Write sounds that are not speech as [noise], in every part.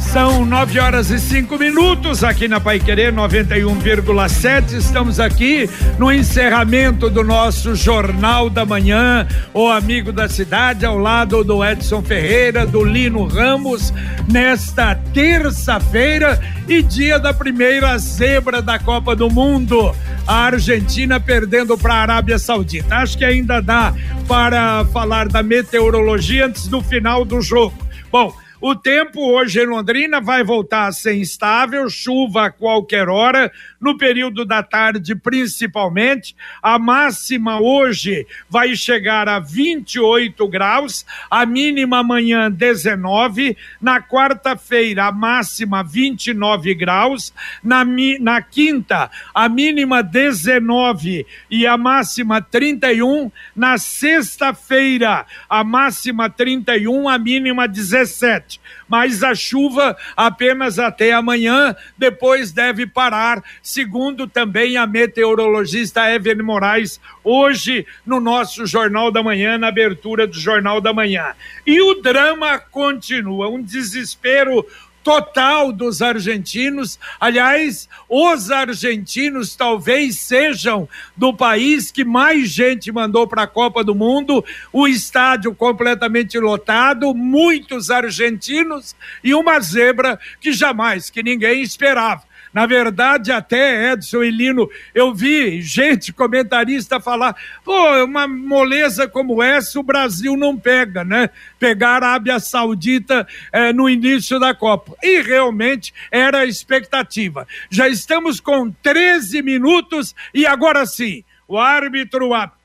São nove horas e cinco minutos aqui na Pai Querer 91,7. Estamos aqui no encerramento do nosso Jornal da Manhã, o amigo da cidade, ao lado do Edson Ferreira, do Lino Ramos, nesta terça-feira e dia da primeira zebra da Copa do Mundo. A Argentina perdendo para a Arábia Saudita. Acho que ainda dá para falar da meteorologia antes do final do jogo. Bom, o tempo hoje em Londrina vai voltar a ser instável, chuva a qualquer hora, no período da tarde principalmente. A máxima hoje vai chegar a 28 graus, a mínima amanhã 19, na quarta-feira a máxima 29 graus, na, na quinta a mínima 19 e a máxima 31, na sexta-feira a máxima 31, a mínima 17 mas a chuva apenas até amanhã, depois deve parar, segundo também a meteorologista Evelyn Moraes, hoje no nosso Jornal da Manhã, na abertura do Jornal da Manhã. E o drama continua, um desespero total dos argentinos. Aliás, os argentinos talvez sejam do país que mais gente mandou para a Copa do Mundo, o estádio completamente lotado, muitos argentinos e uma zebra que jamais que ninguém esperava. Na verdade, até Edson e Lino, eu vi gente, comentarista, falar: pô, uma moleza como essa o Brasil não pega, né? Pegar a Arábia Saudita eh, no início da Copa. E realmente era a expectativa. Já estamos com 13 minutos e agora sim. O árbitro apita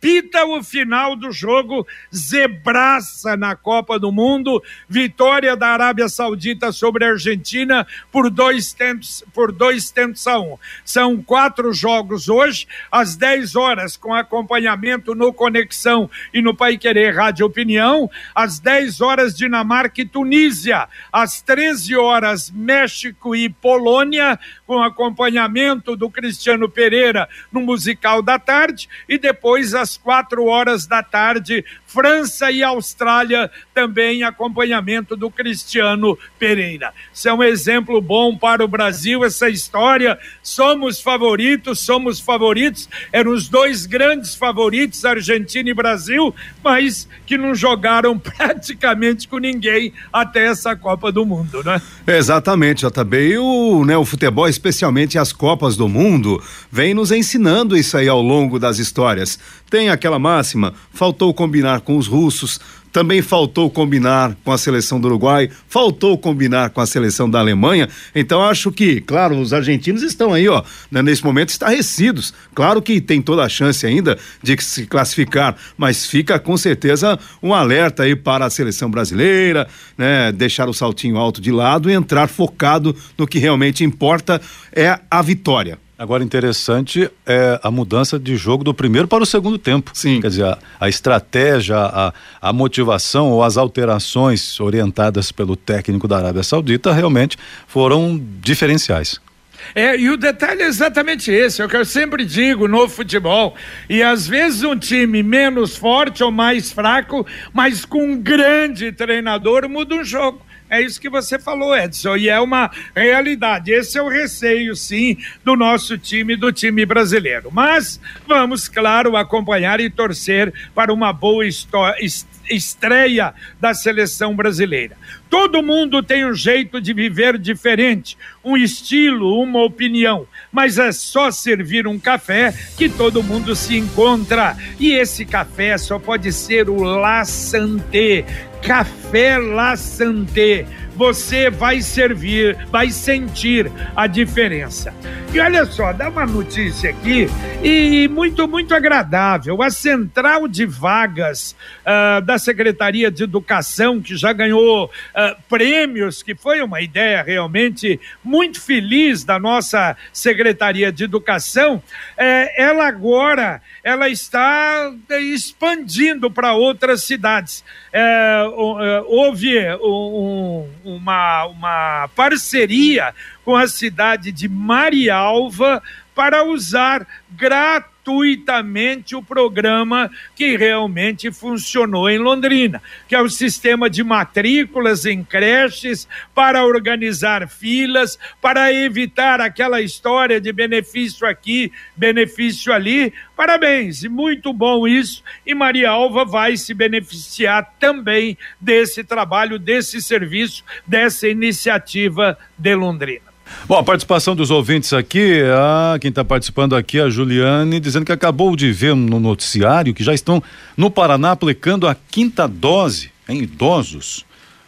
o final do jogo, zebraça na Copa do Mundo, vitória da Arábia Saudita sobre a Argentina por dois tentos, por dois tentos a um. São quatro jogos hoje, às 10 horas, com acompanhamento no Conexão e no Pai Querer Rádio Opinião, às 10 horas Dinamarca e Tunísia, às 13 horas México e Polônia, com acompanhamento do Cristiano Pereira no musical da tarde, e depois às quatro horas da tarde, França e Austrália, também acompanhamento do Cristiano Pereira. Isso é um exemplo bom para o Brasil, essa história. Somos favoritos, somos favoritos. Eram os dois grandes favoritos, Argentina e Brasil, mas que não jogaram [laughs] praticamente com ninguém até essa Copa do Mundo, né? Exatamente, JB. E o, né, o futebol, especialmente as Copas do Mundo, vem nos ensinando isso aí ao longo das histórias. Tem aquela máxima: faltou combinar com os russos, também faltou combinar com a seleção do Uruguai, faltou combinar com a seleção da Alemanha. Então acho que, claro, os argentinos estão aí, ó, né, nesse momento estarrecidos. Claro que tem toda a chance ainda de se classificar, mas fica com certeza um alerta aí para a seleção brasileira, né, deixar o saltinho alto de lado e entrar focado no que realmente importa é a vitória. Agora, interessante é a mudança de jogo do primeiro para o segundo tempo. Sim. Quer dizer, a, a estratégia, a, a motivação ou as alterações orientadas pelo técnico da Arábia Saudita realmente foram diferenciais. É, e o detalhe é exatamente esse, é o que eu sempre digo no futebol. E às vezes um time menos forte ou mais fraco, mas com um grande treinador muda o jogo. É isso que você falou, Edson, e é uma realidade. Esse é o receio, sim, do nosso time, do time brasileiro. Mas vamos, claro, acompanhar e torcer para uma boa estreia da seleção brasileira. Todo mundo tem um jeito de viver diferente, um estilo, uma opinião, mas é só servir um café que todo mundo se encontra. E esse café só pode ser o La Santé Café La Santé. Você vai servir, vai sentir a diferença. E olha só, dá uma notícia aqui e muito, muito agradável. A central de vagas uh, da Secretaria de Educação, que já ganhou uh, prêmios, que foi uma ideia realmente muito feliz da nossa Secretaria de Educação, eh, ela agora ela está expandindo para outras cidades. Eh, eh, houve um, uma, uma parceria com a cidade de Marialva para usar gratuitamente o programa que realmente funcionou em Londrina, que é o sistema de matrículas em creches para organizar filas, para evitar aquela história de benefício aqui, benefício ali. Parabéns, muito bom isso. E Maria Alva vai se beneficiar também desse trabalho, desse serviço, dessa iniciativa de Londrina. Bom, a participação dos ouvintes aqui, ah, quem está participando aqui a Juliane, dizendo que acabou de ver no noticiário que já estão no Paraná aplicando a quinta dose em idosos.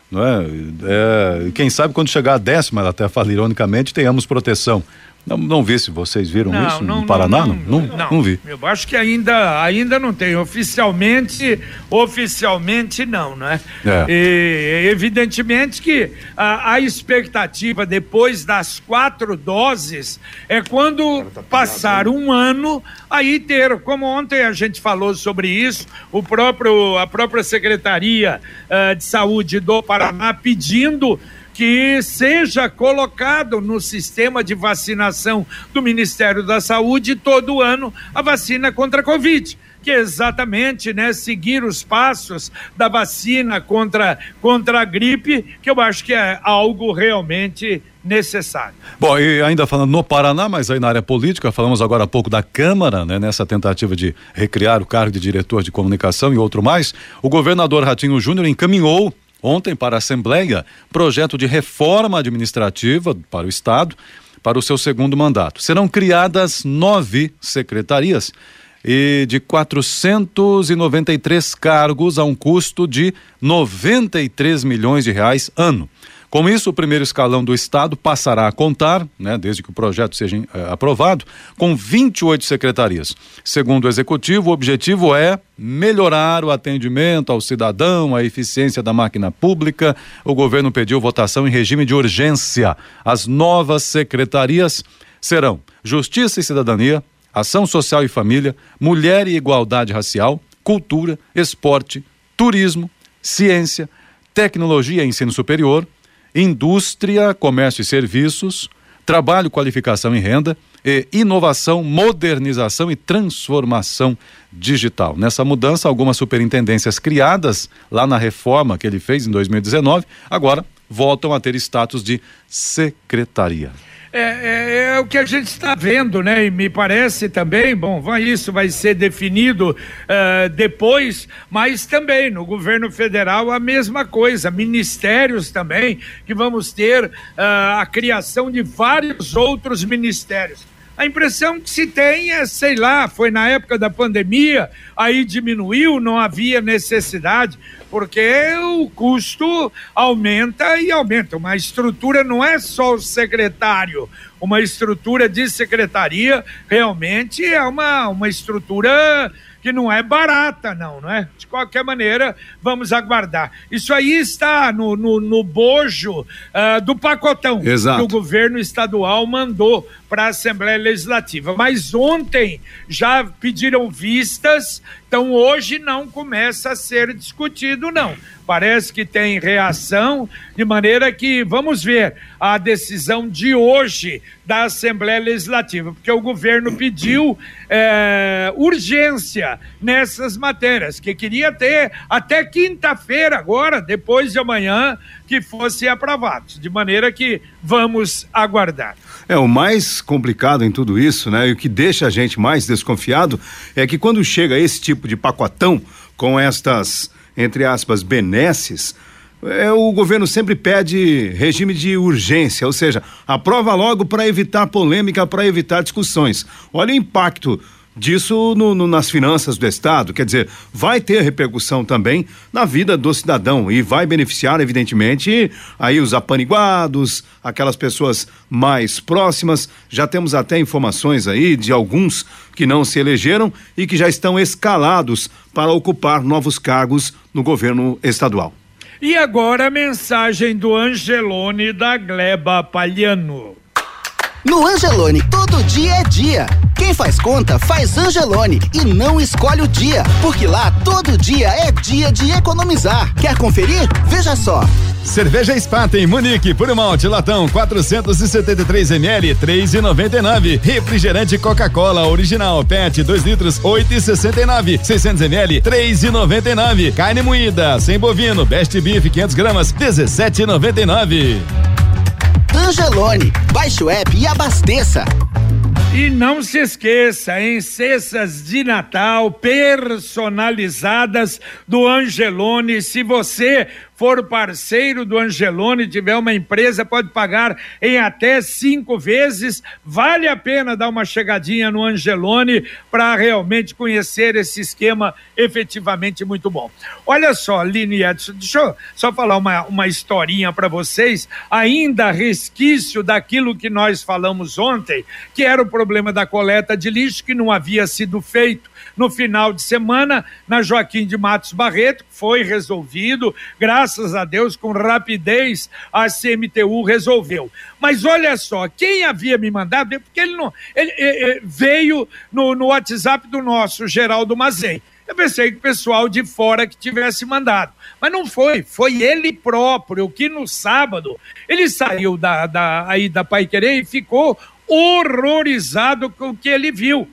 Não é? é quem sabe quando chegar a décima, ela até fala ironicamente, tenhamos proteção. Não, não vi se vocês viram não, isso não, no Paraná, não não, não não, vi. Eu acho que ainda, ainda não tem. Oficialmente, oficialmente não, né? É. E, evidentemente que a, a, expectativa depois das quatro doses é quando tá passar um ano aí ter, como ontem a gente falou sobre isso, o próprio, a própria Secretaria uh, de Saúde do Paraná pedindo que seja colocado no sistema de vacinação do Ministério da Saúde todo ano a vacina contra a Covid que é exatamente né, seguir os passos da vacina contra, contra a gripe, que eu acho que é algo realmente necessário. Bom, e ainda falando no Paraná, mas aí na área política, falamos agora há pouco da Câmara, né, nessa tentativa de recriar o cargo de diretor de comunicação e outro mais, o governador Ratinho Júnior encaminhou ontem para a Assembleia projeto de reforma administrativa para o Estado para o seu segundo mandato. Serão criadas nove secretarias e de 493 cargos a um custo de 93 milhões de reais ano. Com isso, o primeiro escalão do Estado passará a contar, né, desde que o projeto seja é, aprovado, com 28 secretarias. Segundo o Executivo, o objetivo é melhorar o atendimento ao cidadão, a eficiência da máquina pública. O governo pediu votação em regime de urgência. As novas secretarias serão Justiça e Cidadania, Ação Social e Família, Mulher e Igualdade Racial, Cultura, Esporte, Turismo, Ciência, Tecnologia e Ensino Superior, indústria, comércio e serviços, trabalho, qualificação e renda, e inovação, modernização e transformação digital. Nessa mudança, algumas superintendências criadas lá na reforma que ele fez em 2019, agora voltam a ter status de secretaria. É, é, é, o que a gente está vendo, né? E me parece também, bom, vai, isso vai ser definido uh, depois, mas também no governo federal a mesma coisa, ministérios também, que vamos ter uh, a criação de vários outros ministérios. A impressão que se tem é, sei lá, foi na época da pandemia, aí diminuiu, não havia necessidade, porque o custo aumenta e aumenta. Uma estrutura não é só o secretário, uma estrutura de secretaria realmente é uma, uma estrutura que não é barata, não, não é? De qualquer maneira, vamos aguardar. Isso aí está no, no, no bojo uh, do pacotão Exato. que o governo estadual mandou para a Assembleia Legislativa. Mas ontem já pediram vistas, então hoje não começa a ser discutido, não. Parece que tem reação, de maneira que vamos ver a decisão de hoje da Assembleia Legislativa, porque o governo pediu é, urgência nessas matérias, que queria ter até quinta-feira agora, depois de amanhã, que fosse aprovado, de maneira que vamos aguardar. É, o mais complicado em tudo isso, né, e o que deixa a gente mais desconfiado é que quando chega esse tipo de pacotão com estas, entre aspas, benesses, é, o governo sempre pede regime de urgência, ou seja, aprova logo para evitar polêmica, para evitar discussões. Olha o impacto disso no, no, nas finanças do Estado. Quer dizer, vai ter repercussão também na vida do cidadão e vai beneficiar, evidentemente, aí os apaniguados, aquelas pessoas mais próximas. Já temos até informações aí de alguns que não se elegeram e que já estão escalados para ocupar novos cargos no governo estadual. E agora a mensagem do Angelone da Gleba Palhano. No Angelone, todo dia é dia. Quem faz conta, faz Angelone e não escolhe o dia, porque lá todo dia é dia de economizar. Quer conferir? Veja só. Cerveja Spata em Munique, por malte latão 473 ml 3,99. Refrigerante Coca-Cola original PET 2 litros 8,69. 600 ml 3,99. Carne moída sem bovino Best Beef 500 gramas 17,99. Angelone, baixe o app e abasteça. E não se esqueça, em cestas de Natal personalizadas do Angelone. Se você for parceiro do Angelone, tiver uma empresa, pode pagar em até cinco vezes. Vale a pena dar uma chegadinha no Angelone para realmente conhecer esse esquema efetivamente muito bom. Olha só, Lini Edson, deixa eu só falar uma, uma historinha para vocês, ainda resquício daquilo que nós falamos ontem, que era o problema da coleta de lixo que não havia sido feito no final de semana na Joaquim de Matos Barreto, foi resolvido, graças a Deus, com rapidez a CMTU resolveu. Mas olha só, quem havia me mandado, porque ele não. Ele, ele veio no, no WhatsApp do nosso Geraldo Mazei. Eu pensei que o pessoal de fora que tivesse mandado. Mas não foi, foi ele próprio, que no sábado ele saiu da, da, aí da Pai Querer e ficou horrorizado com o que ele viu.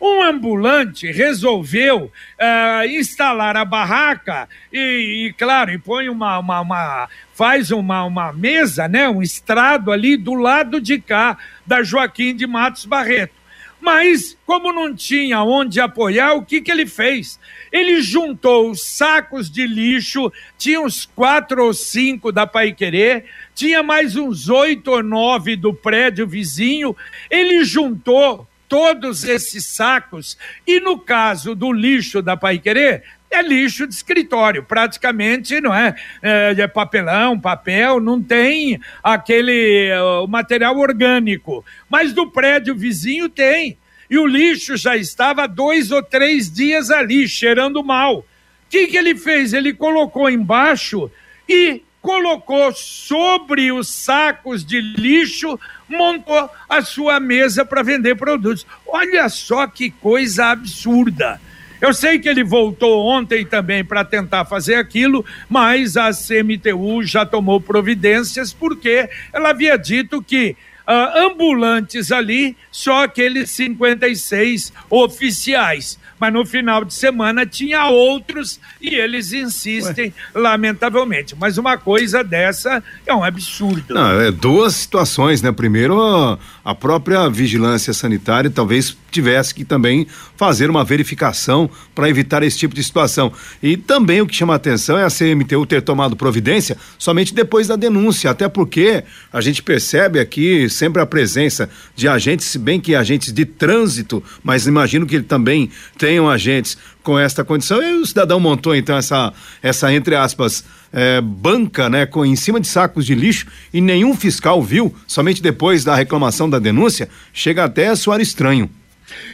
Um ambulante resolveu uh, instalar a barraca e, e, claro, e põe uma, uma, uma faz uma, uma mesa, né, um estrado ali do lado de cá da Joaquim de Matos Barreto. Mas, como não tinha onde apoiar, o que, que ele fez? Ele juntou os sacos de lixo, tinha uns quatro ou cinco da Pai Querer, tinha mais uns oito ou nove do prédio vizinho, ele juntou todos esses sacos. E no caso do lixo da Pai Querer, é lixo de escritório, praticamente não é, é, é papelão, papel, não tem aquele uh, material orgânico. Mas do prédio vizinho tem. E o lixo já estava dois ou três dias ali, cheirando mal. O que, que ele fez? Ele colocou embaixo e colocou sobre os sacos de lixo, montou a sua mesa para vender produtos. Olha só que coisa absurda. Eu sei que ele voltou ontem também para tentar fazer aquilo, mas a CMTU já tomou providências porque ela havia dito que uh, ambulantes ali, só aqueles 56 oficiais mas no final de semana tinha outros e eles insistem, Ué. lamentavelmente. Mas uma coisa dessa é um absurdo. Não, é duas situações, né? Primeiro, a própria vigilância sanitária talvez tivesse que também fazer uma verificação para evitar esse tipo de situação. E também o que chama a atenção é a CMTU ter tomado providência somente depois da denúncia, até porque a gente percebe aqui sempre a presença de agentes, se bem que agentes de trânsito, mas imagino que ele também tenham agentes com esta condição. E o cidadão montou então essa, essa entre aspas, é, banca, né, com, em cima de sacos de lixo e nenhum fiscal viu, somente depois da reclamação da denúncia, chega até a soar estranho.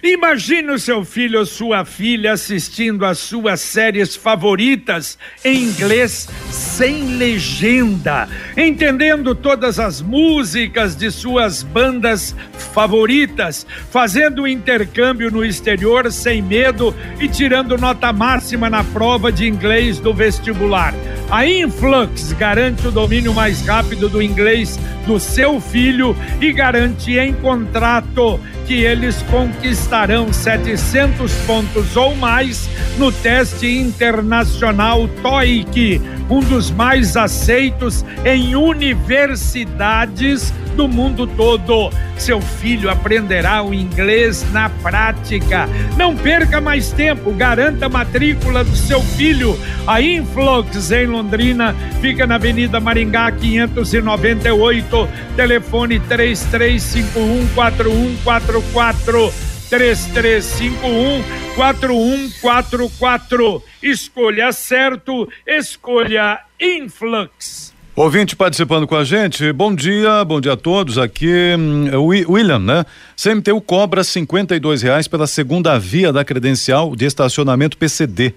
Imagine o seu filho ou sua filha assistindo às suas séries favoritas em inglês sem legenda, entendendo todas as músicas de suas bandas favoritas, fazendo intercâmbio no exterior sem medo e tirando nota máxima na prova de inglês do vestibular. A Influx garante o domínio mais rápido do inglês do seu filho e garante em contrato que eles conquistarão 700 pontos ou mais no teste internacional TOEIC, um dos mais aceitos em universidades do mundo todo. Seu filho aprenderá o inglês na prática. Não perca mais tempo, garanta a matrícula do seu filho. A Influx em Londrina fica na Avenida Maringá 598, telefone 33514144. 3351 4144. Escolha certo, escolha Influx. Ouvinte participando com a gente, bom dia, bom dia a todos. Aqui hum, William, né? CMTU cobra R$ reais pela segunda via da credencial de estacionamento PCD.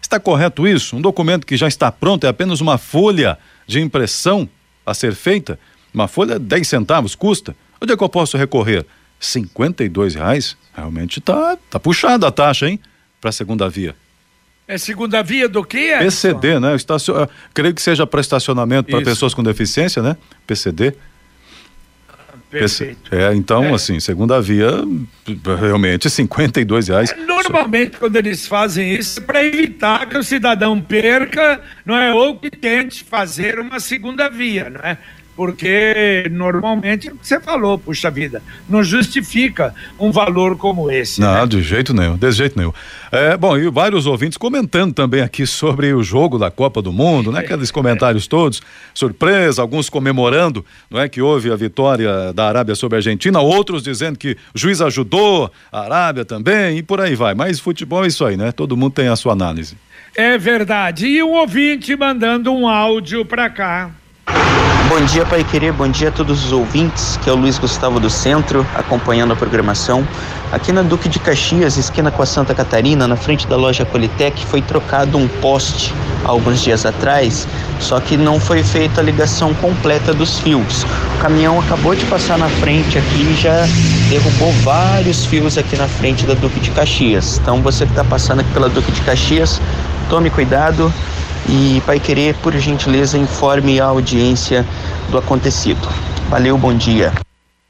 Está correto isso? Um documento que já está pronto é apenas uma folha de impressão a ser feita? Uma folha 10 centavos custa? Onde é que eu posso recorrer? R$ reais? Realmente tá, tá puxada a taxa, hein? Para a segunda via. É segunda via do quê? PCD, né? Estacion... Creio que seja para estacionamento para pessoas com deficiência, né? PCD. Perfeito. É, então, é. assim, segunda via, realmente, 52 reais. É, normalmente, quando eles fazem isso, é para evitar que o cidadão perca, não é? Ou que tente fazer uma segunda via, não é? Porque normalmente você falou, puxa vida, não justifica um valor como esse. Não, né? de jeito nenhum, de jeito nenhum. É, bom, e vários ouvintes comentando também aqui sobre o jogo da Copa do Mundo, né? Aqueles comentários todos, surpresa, alguns comemorando, não é que houve a vitória da Arábia sobre a Argentina, outros dizendo que o juiz ajudou a Arábia também e por aí vai. Mas futebol é isso aí, né? Todo mundo tem a sua análise. É verdade. E um ouvinte mandando um áudio para cá. Bom dia, Pai Querer, bom dia a todos os ouvintes, que é o Luiz Gustavo do Centro, acompanhando a programação. Aqui na Duque de Caxias, esquina com a Santa Catarina, na frente da loja Politec, foi trocado um poste alguns dias atrás, só que não foi feita a ligação completa dos fios. O caminhão acabou de passar na frente aqui e já derrubou vários fios aqui na frente da Duque de Caxias. Então você que está passando aqui pela Duque de Caxias, tome cuidado, e, Pai Querer, por gentileza, informe a audiência do acontecido. Valeu, bom dia.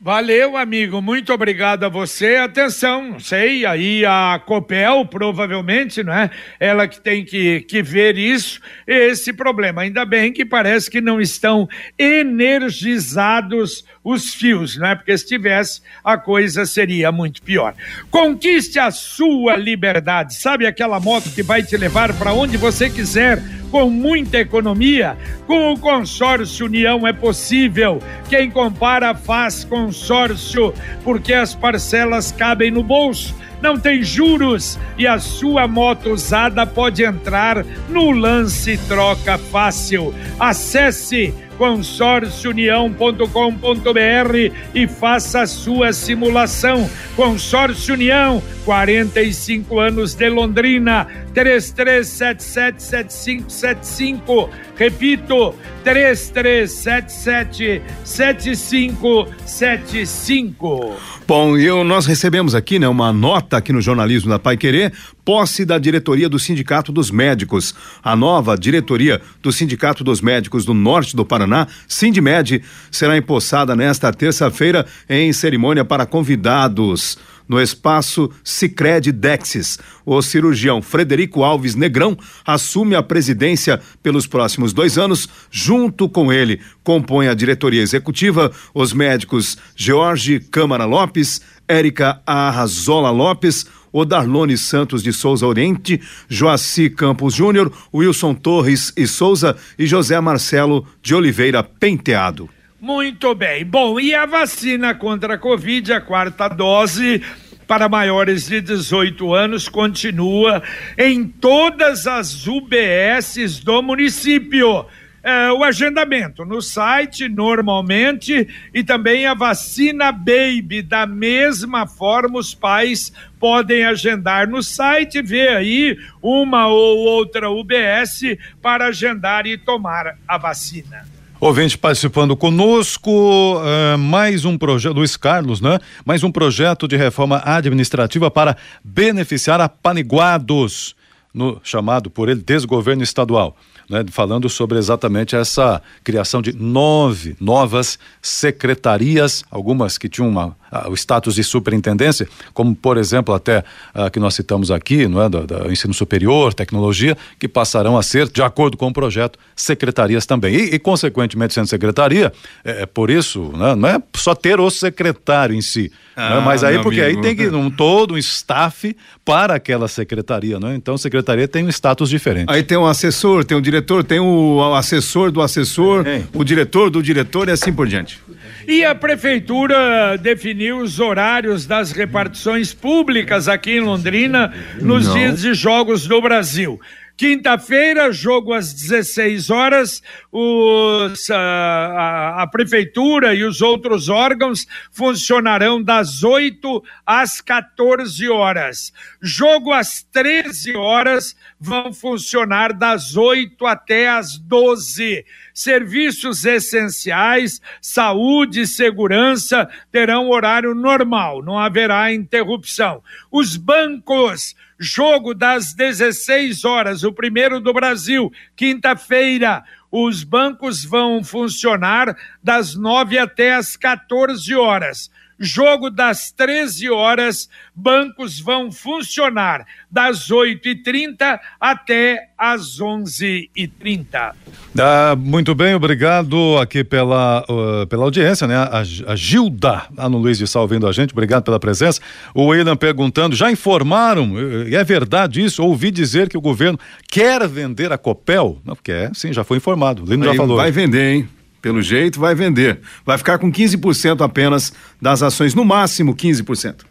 Valeu, amigo. Muito obrigado a você. Atenção, não sei, aí a Copel, provavelmente, não é? Ela que tem que, que ver isso, esse problema. Ainda bem que parece que não estão energizados os fios, não é? Porque se tivesse, a coisa seria muito pior. Conquiste a sua liberdade. Sabe aquela moto que vai te levar para onde você quiser? com muita economia. Com o consórcio União é possível. Quem compara faz consórcio, porque as parcelas cabem no bolso não tem juros e a sua moto usada pode entrar no lance troca fácil. Acesse consórciounião.com.br e faça a sua simulação. Consórcio União, 45 anos de Londrina, 33777575. Repito, 33777575. Bom, eu, nós recebemos aqui, né, uma nota aqui no jornalismo da Pai Querer, posse da diretoria do Sindicato dos Médicos. A nova diretoria do Sindicato dos Médicos do Norte do Paraná, Sindmed, será empossada nesta terça-feira em cerimônia para convidados no espaço Sicredi Dexis. O cirurgião Frederico Alves Negrão assume a presidência pelos próximos dois anos. Junto com ele, compõe a diretoria executiva os médicos Jorge Câmara Lopes, Érica Arrazola Lopes, Odarlone Santos de Souza Oriente, Joaci Campos Júnior, Wilson Torres e Souza e José Marcelo de Oliveira Penteado. Muito bem. Bom, e a vacina contra a Covid, a quarta dose para maiores de 18 anos continua em todas as UBSs do município. É, o agendamento no site normalmente e também a vacina Baby da mesma forma os pais podem agendar no site ver aí uma ou outra UBS para agendar e tomar a vacina. Ouvinte participando conosco, uh, mais um projeto, Luiz Carlos, né? Mais um projeto de reforma administrativa para beneficiar apaniguados, no chamado por ele desgoverno estadual né, falando sobre exatamente essa criação de nove novas secretarias, algumas que tinham uma, o status de superintendência, como por exemplo até a que nós citamos aqui, não é, do, do, ensino superior, tecnologia, que passarão a ser, de acordo com o projeto, secretarias também. E, e consequentemente, sendo secretaria, é, é por isso, né, não é só ter o secretário em si, né, ah, né, mas aí porque amigo. aí tem que um todo um staff para aquela secretaria, né? Então, secretaria tem um status diferente. Aí tem um assessor, tem um diretor diretor, tem o assessor do assessor, é. o diretor do diretor e assim por diante. E a prefeitura definiu os horários das repartições públicas aqui em Londrina nos Não. dias de jogos do Brasil. Quinta-feira, jogo às 16 horas, os, a, a, a, prefeitura e os outros órgãos funcionarão das 8 às 14 horas. Jogo às 13 horas vão funcionar das 8 até às 12. Serviços essenciais, saúde e segurança terão horário normal, não haverá interrupção. Os bancos Jogo das 16 horas, o primeiro do Brasil, quinta-feira. Os bancos vão funcionar das 9 até as 14 horas. Jogo das 13 horas, bancos vão funcionar das 8h30 até as 11h30. Ah, muito bem, obrigado aqui pela, uh, pela audiência, né? A, a Gilda, lá no Luiz de Sal, ouvindo a gente, obrigado pela presença. O William perguntando, já informaram, é verdade isso? Ouvi dizer que o governo quer vender a Copel? Não, quer, sim, já foi informado. O Lino já falou. Vai vender, hein? Pelo jeito, vai vender. Vai ficar com 15% apenas das ações, no máximo 15%.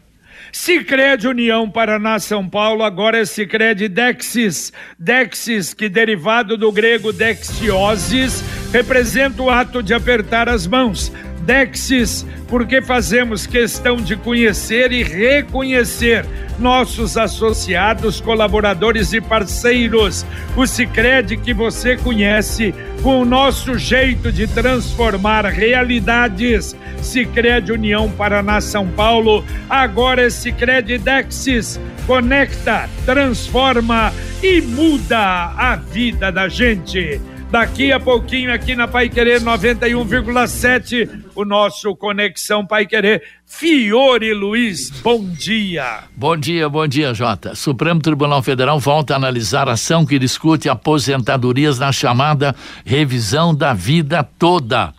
Sicredi União Paraná São Paulo agora é Sicredi Dexis. Dexis, que derivado do grego dexiosis, representa o ato de apertar as mãos. Dexis, porque fazemos questão de conhecer e reconhecer nossos associados, colaboradores e parceiros. O Sicredi que você conhece com o nosso jeito de transformar realidades. Sicredi União Paraná São Paulo, agora é Sicredi Dexis. Conecta, transforma e muda a vida da gente. Daqui a pouquinho, aqui na Pai Querer 91,7, o nosso Conexão Pai Querer. Fiore Luiz, bom dia. Bom dia, bom dia, Jota. Supremo Tribunal Federal volta a analisar a ação que discute aposentadorias na chamada revisão da vida toda.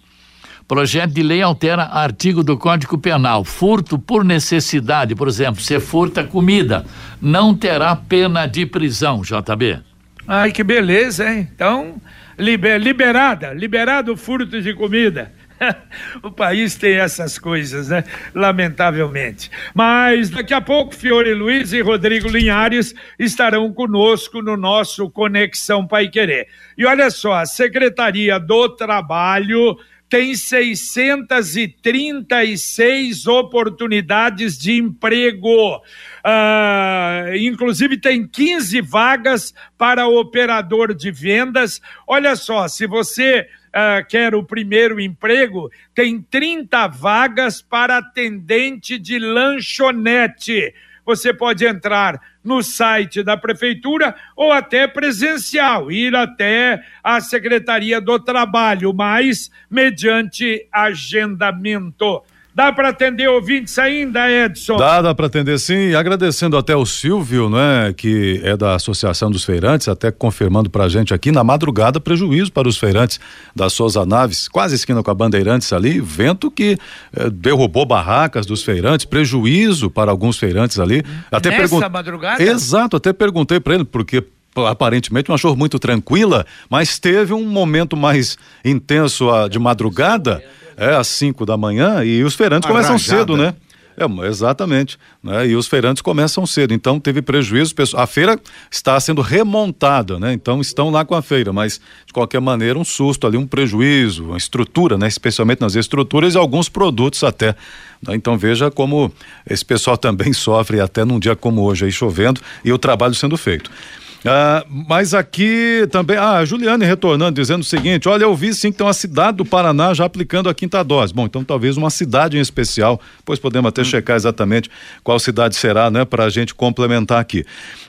Projeto de lei altera artigo do Código Penal. Furto por necessidade, por exemplo, se furta comida, não terá pena de prisão, JB. Ai, que beleza, hein? Então, liber, liberada, liberado furto de comida. [laughs] o país tem essas coisas, né? Lamentavelmente. Mas daqui a pouco, Fiore Luiz e Rodrigo Linhares estarão conosco no nosso Conexão Pai Querer. E olha só, a Secretaria do Trabalho tem 636 oportunidades de emprego. Uh, inclusive, tem 15 vagas para operador de vendas. Olha só, se você uh, quer o primeiro emprego, tem 30 vagas para atendente de lanchonete. Você pode entrar no site da prefeitura ou até presencial, ir até a Secretaria do Trabalho, mas mediante agendamento. Dá para atender ouvintes ainda, Edson? Dá, dá para atender sim. E agradecendo até o Silvio, né, que é da Associação dos Feirantes, até confirmando para a gente aqui na madrugada prejuízo para os feirantes da Souza Naves, quase esquina com a Bandeirantes ali, vento que eh, derrubou barracas dos feirantes, prejuízo para alguns feirantes ali. Até Nessa pergun... madrugada? Exato, até perguntei para ele porque aparentemente uma chuva muito tranquila, mas teve um momento mais intenso a, de madrugada é, às 5 da manhã e os feirantes começam cedo, né? É, exatamente. Né? E os feirantes começam cedo, então teve prejuízo. A feira está sendo remontada, né? Então estão lá com a feira, mas de qualquer maneira um susto ali, um prejuízo, uma estrutura, né? Especialmente nas estruturas e alguns produtos até. Né? Então veja como esse pessoal também [laughs] sofre até num dia como hoje aí chovendo e o trabalho sendo feito. Ah, mas aqui também, ah, a Juliane retornando, dizendo o seguinte: olha, eu vi sim que tem uma cidade do Paraná já aplicando a quinta dose. Bom, então talvez uma cidade em especial, pois podemos até hum. checar exatamente qual cidade será, né, para a gente complementar aqui.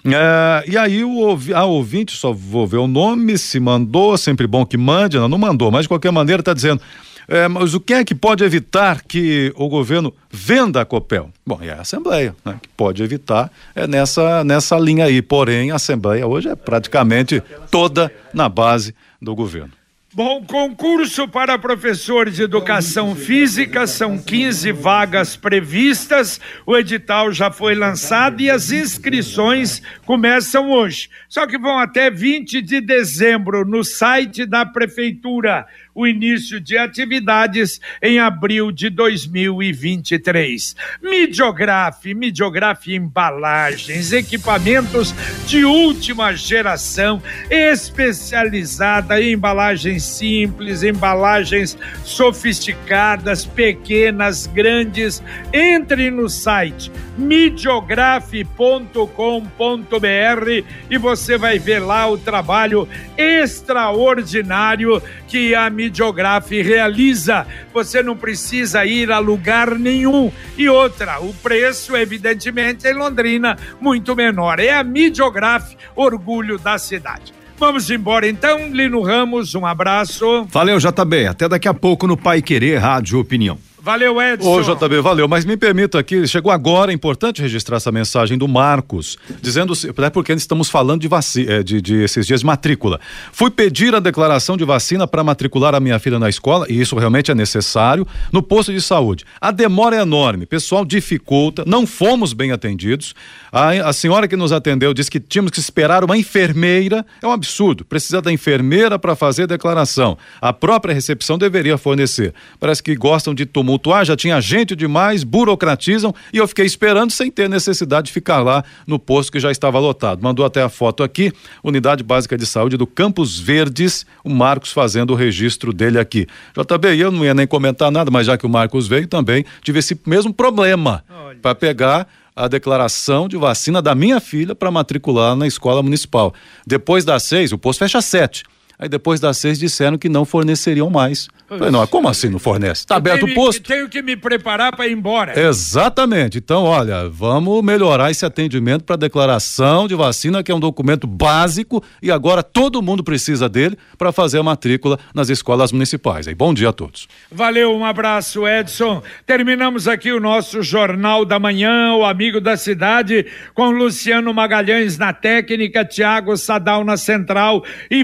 Ah, e aí o a ouvinte, só vou ver o nome, se mandou, sempre bom que mande, não, não mandou, mas de qualquer maneira está dizendo. É, mas o que é que pode evitar que o governo venda a Copel? Bom, é a Assembleia, né, que pode evitar é nessa, nessa linha aí. Porém, a Assembleia hoje é praticamente toda na base do governo. Bom, concurso para professor de educação física, são 15 vagas previstas. O edital já foi lançado e as inscrições começam hoje. Só que vão até 20 de dezembro no site da prefeitura o início de atividades em abril de 2023. Midiografe, Midiografe embalagens, equipamentos de última geração, especializada em embalagens simples, embalagens sofisticadas, pequenas, grandes. Entre no site midiografe.com.br e você vai ver lá o trabalho extraordinário que a Midiograf realiza. Você não precisa ir a lugar nenhum. E outra, o preço, evidentemente, em Londrina, muito menor. É a Midiograf, orgulho da cidade. Vamos embora então, Lino Ramos, um abraço. Valeu, JB. Até daqui a pouco no Pai Querer Rádio Opinião. Valeu, Edson. Ô, JB, valeu. Mas me permita aqui, chegou agora, é importante registrar essa mensagem do Marcos, dizendo, até porque estamos falando de, vacina, de, de esses dias matrícula. Fui pedir a declaração de vacina para matricular a minha filha na escola, e isso realmente é necessário, no posto de saúde. A demora é enorme, pessoal dificulta, não fomos bem atendidos. A, a senhora que nos atendeu disse que tínhamos que esperar uma enfermeira, é um absurdo, precisa da enfermeira para fazer a declaração. A própria recepção deveria fornecer. Parece que gostam de tumultuar tumultuar, já tinha gente demais, burocratizam e eu fiquei esperando sem ter necessidade de ficar lá no posto que já estava lotado. Mandou até a foto aqui, Unidade Básica de Saúde do Campos Verdes, o Marcos fazendo o registro dele aqui. JB, eu não ia nem comentar nada, mas já que o Marcos veio também, tive esse mesmo problema para pegar a declaração de vacina da minha filha para matricular na escola municipal. Depois das seis, o posto fecha às sete. Aí depois das seis disseram que não forneceriam mais. Falei, não, como assim não fornece? Está aberto o posto. Tenho que me preparar para ir embora. Exatamente. Então, olha, vamos melhorar esse atendimento para declaração de vacina, que é um documento básico e agora todo mundo precisa dele para fazer a matrícula nas escolas municipais. E bom dia a todos. Valeu, um abraço, Edson. Terminamos aqui o nosso Jornal da Manhã, o Amigo da Cidade, com Luciano Magalhães na técnica, Tiago Sadal na central e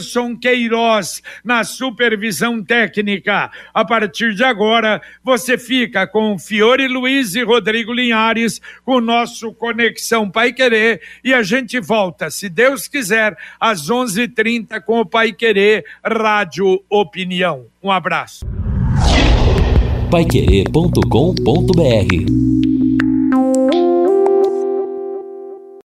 Wanderson Queiroz na supervisão técnica. A partir de agora, você fica com Fiore Luiz e Rodrigo Linhares, com o nosso Conexão Pai Querer, e a gente volta, se Deus quiser, às 11:30 com o Pai Querer Rádio Opinião. Um abraço. Paiquerê.com.br